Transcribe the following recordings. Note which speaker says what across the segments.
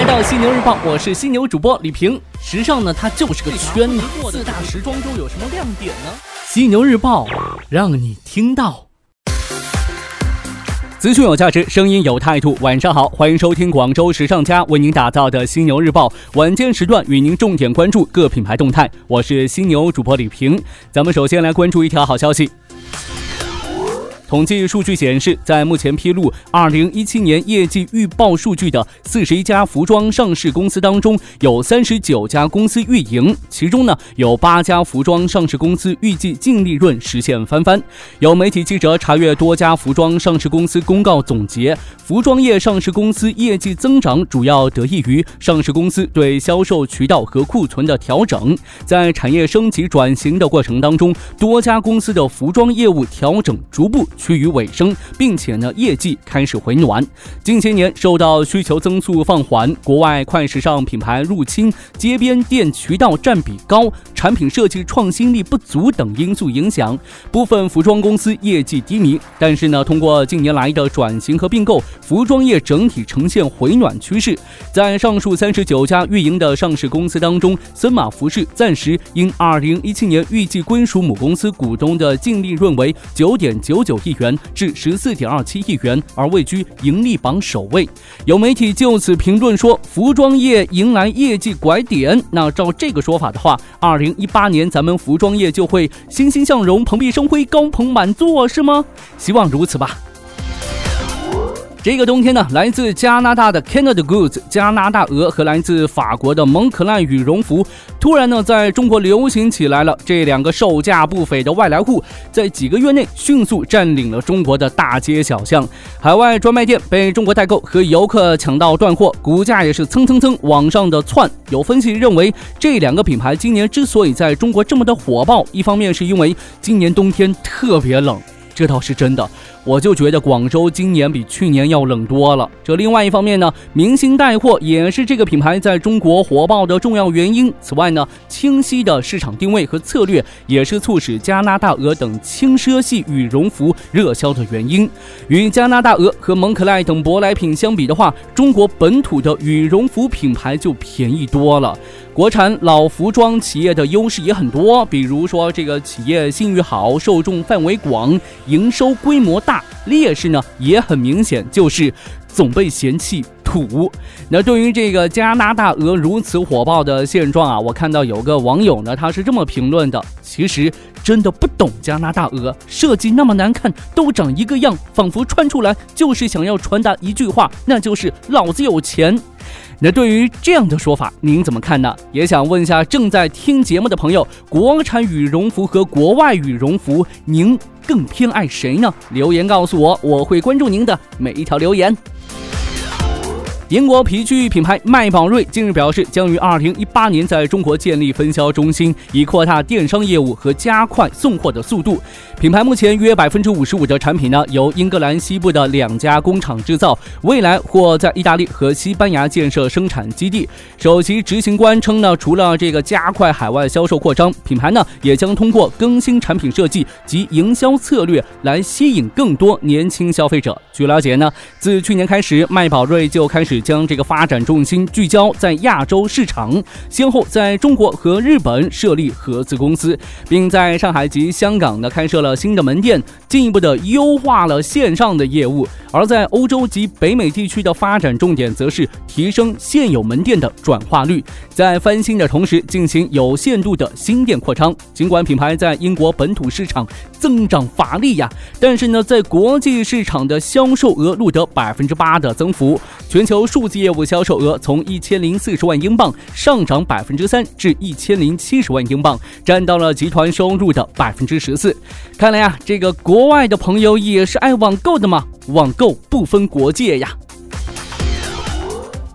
Speaker 1: 来到犀牛日报，我是犀牛主播李平。时尚呢，它就是个圈子。四大时装周有什么亮点呢？犀牛日报让你听到。资讯有价值，声音有态度。晚上好，欢迎收听广州时尚家为您打造的犀牛日报晚间时段，与您重点关注各品牌动态。我是犀牛主播李平。咱们首先来关注一条好消息。统计数据显示，在目前披露2017年业绩预报数据的41家服装上市公司当中，有39家公司运营，其中呢有8家服装上市公司预计净利润实现翻番。有媒体记者查阅多家服装上市公司公告总结，服装业上市公司业绩增长主要得益于上市公司对销售渠道和库存的调整。在产业升级转型的过程当中，多家公司的服装业务调整逐步。趋于尾声，并且呢，业绩开始回暖。近些年受到需求增速放缓、国外快时尚品牌入侵、街边店渠道占比高、产品设计创新力不足等因素影响，部分服装公司业绩低迷。但是呢，通过近年来的转型和并购，服装业整体呈现回暖趋势。在上述三十九家运营的上市公司当中，森马服饰暂时因二零一七年预计归属母公司股东的净利润为九点九九亿。亿元至十四点二七亿元，而位居盈利榜首位。有媒体就此评论说，服装业迎来业绩拐点。那照这个说法的话，二零一八年咱们服装业就会欣欣向荣、蓬荜生辉、高朋满座，是吗？希望如此吧。这个冬天呢，来自加拿大的 Canada Goods 加拿大鹅和来自法国的蒙克莱羽绒服，突然呢在中国流行起来了。这两个售价不菲的外来户，在几个月内迅速占领了中国的大街小巷，海外专卖店被中国代购和游客抢到断货，股价也是蹭蹭蹭往上的窜。有分析认为，这两个品牌今年之所以在中国这么的火爆，一方面是因为今年冬天特别冷，这倒是真的。我就觉得广州今年比去年要冷多了。这另外一方面呢，明星带货也是这个品牌在中国火爆的重要原因。此外呢，清晰的市场定位和策略也是促使加拿大鹅等轻奢系羽绒服热销的原因。与加拿大鹅和蒙克莱等舶来品相比的话，中国本土的羽绒服品牌就便宜多了。国产老服装企业的优势也很多，比如说这个企业信誉好、受众范围广、营收规模大。劣势呢也很明显，就是总被嫌弃土。那对于这个加拿大鹅如此火爆的现状啊，我看到有个网友呢，他是这么评论的：其实真的不懂加拿大鹅，设计那么难看，都长一个样，仿佛穿出来就是想要传达一句话，那就是老子有钱。那对于这样的说法，您怎么看呢？也想问一下正在听节目的朋友，国产羽绒服和国外羽绒服，您更偏爱谁呢？留言告诉我，我会关注您的每一条留言。英国皮具品牌麦宝瑞近日表示，将于二零一八年在中国建立分销中心，以扩大电商业务和加快送货的速度。品牌目前约百分之五十五的产品呢，由英格兰西部的两家工厂制造，未来或在意大利和西班牙建设生产基地。首席执行官称呢，除了这个加快海外销售扩张，品牌呢也将通过更新产品设计及营销策略来吸引更多年轻消费者。据了解呢，自去年开始，麦宝瑞就开始。将这个发展重心聚焦在亚洲市场，先后在中国和日本设立合资公司，并在上海及香港呢开设了新的门店，进一步的优化了线上的业务。而在欧洲及北美地区的发展重点，则是提升现有门店的转化率，在翻新的同时进行有限度的新店扩张。尽管品牌在英国本土市场增长乏力呀，但是呢，在国际市场的销售额录得百分之八的增幅，全球数字业务销售额从一千零四十万英镑上涨百分之三至一千零七十万英镑，占到了集团收入的百分之十四。看来呀，这个国外的朋友也是爱网购的嘛。网购不分国界呀。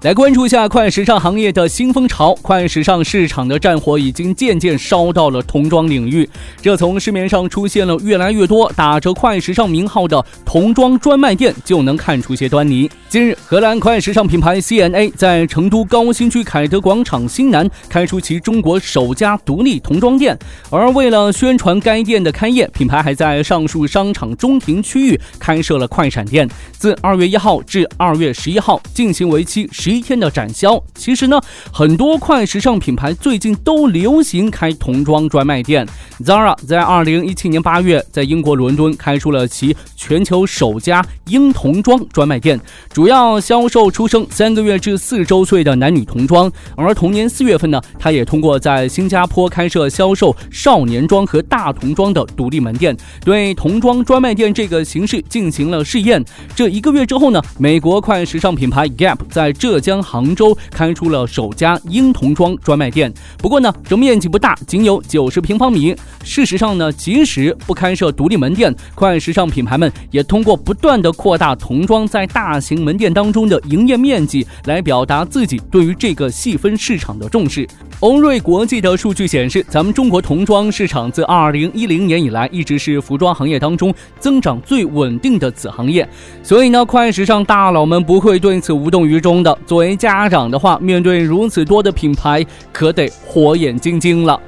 Speaker 1: 来关注一下快时尚行业的新风潮。快时尚市场的战火已经渐渐烧到了童装领域，这从市面上出现了越来越多打着快时尚名号的童装专卖店就能看出些端倪。近日，荷兰快时尚品牌 C N A 在成都高新区凯德广场西南开出其中国首家独立童装店，而为了宣传该店的开业，品牌还在上述商场中庭区域开设了快闪店，自二月一号至二月十一号进行为期十。一天的展销。其实呢，很多快时尚品牌最近都流行开童装专卖店。Zara 在二零一七年八月在英国伦敦开出了其全球首家婴童装专卖店，主要销售出生三个月至四周岁的男女童装。而同年四月份呢，他也通过在新加坡开设销售少年装和大童装的独立门店，对童装专卖店这个形式进行了试验。这一个月之后呢，美国快时尚品牌 Gap 在浙江将杭州开出了首家婴童装专卖店。不过呢，这面积不大，仅有九十平方米。事实上呢，即使不开设独立门店，快时尚品牌们也通过不断的扩大童装在大型门店当中的营业面积，来表达自己对于这个细分市场的重视。欧瑞国际的数据显示，咱们中国童装市场自二零一零年以来，一直是服装行业当中增长最稳定的子行业。所以呢，快时尚大佬们不会对此无动于衷的。作为家长的话，面对如此多的品牌，可得火眼金睛了。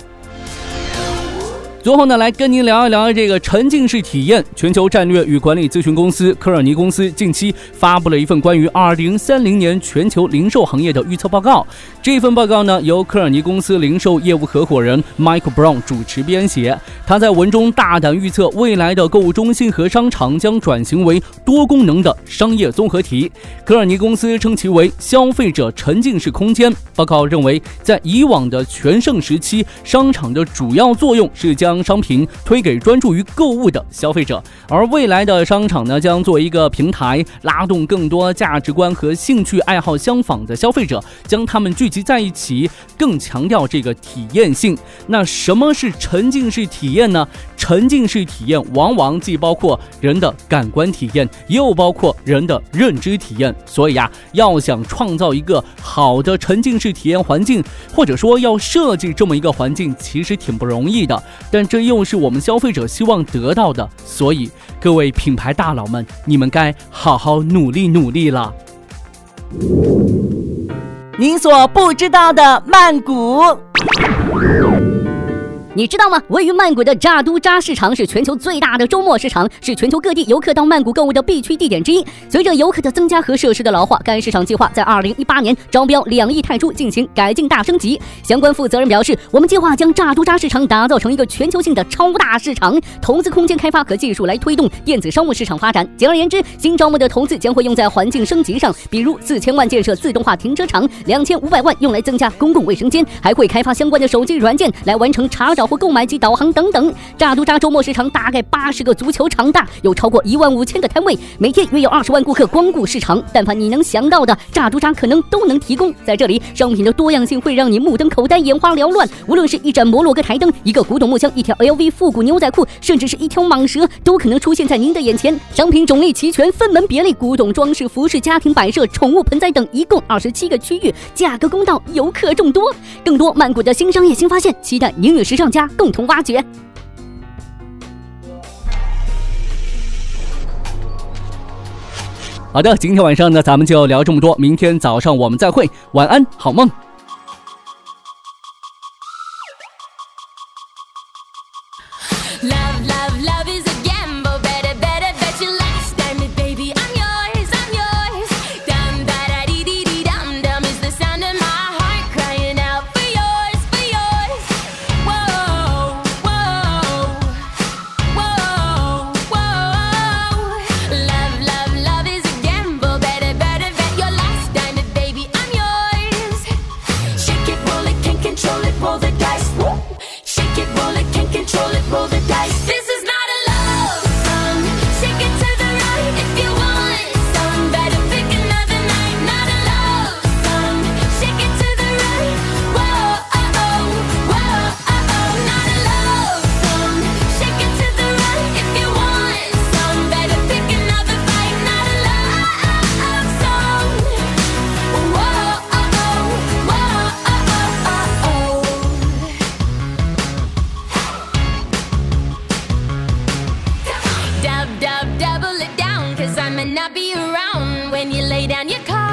Speaker 1: 最后呢，来跟您聊一聊这个沉浸式体验。全球战略与管理咨询公司科尔尼公司近期发布了一份关于二零三零年全球零售行业的预测报告。这份报告呢，由科尔尼公司零售业务合伙人 Michael Brown 主持编写。他在文中大胆预测，未来的购物中心和商场将转型为多功能的商业综合体。科尔尼公司称其为消费者沉浸式空间。报告认为，在以往的全盛时期，商场的主要作用是将商品推给专注于购物的消费者，而未来的商场呢，将作为一个平台，拉动更多价值观和兴趣爱好相仿的消费者，将他们聚集在一起，更强调这个体验性。那什么是沉浸式体验呢？沉浸式体验往往既包括人的感官体验，又包括人的认知体验。所以啊，要想创造一个好的沉浸式体验环境，或者说要设计这么一个环境，其实挺不容易的。但这又是我们消费者希望得到的，所以各位品牌大佬们，你们该好好努力努力了。
Speaker 2: 您所不知道的曼谷。
Speaker 3: 你知道吗？位于曼谷的扎都扎市场是全球最大的周末市场，是全球各地游客到曼谷购物的必去地点之一。随着游客的增加和设施的老化，该市场计划在二零一八年招标两亿泰铢进行改进大升级。相关负责人表示，我们计划将扎都扎市场打造成一个全球性的超大市场，投资空间开发和技术来推动电子商务市场发展。简而言之，新招募的投资将会用在环境升级上，比如四千万建设自动化停车场，两千五百万用来增加公共卫生间，还会开发相关的手机软件来完成查找。或购买及导航等等。扎都扎周末市场大概八十个足球场大，有超过一万五千个摊位，每天约有二十万顾客光顾市场。但凡你能想到的，扎都扎可能都能提供。在这里，商品的多样性会让你目瞪口呆、眼花缭乱。无论是一盏摩洛哥台灯、一个古董木箱、一条 LV 复古牛仔裤，甚至是一条蟒蛇，都可能出现在您的眼前。商品种类齐全，分门别类，古董装饰、服饰、家庭摆设、宠物盆栽等，一共二十七个区域，价格公道，游客众多。更多曼谷的新商业新发现，期待您与时尚家共同。挖掘。
Speaker 1: 好的，今天晚上呢，咱们就聊这么多。明天早上我们再会，晚安，好梦。
Speaker 4: screaming out Cause I may not be around when you lay down your car.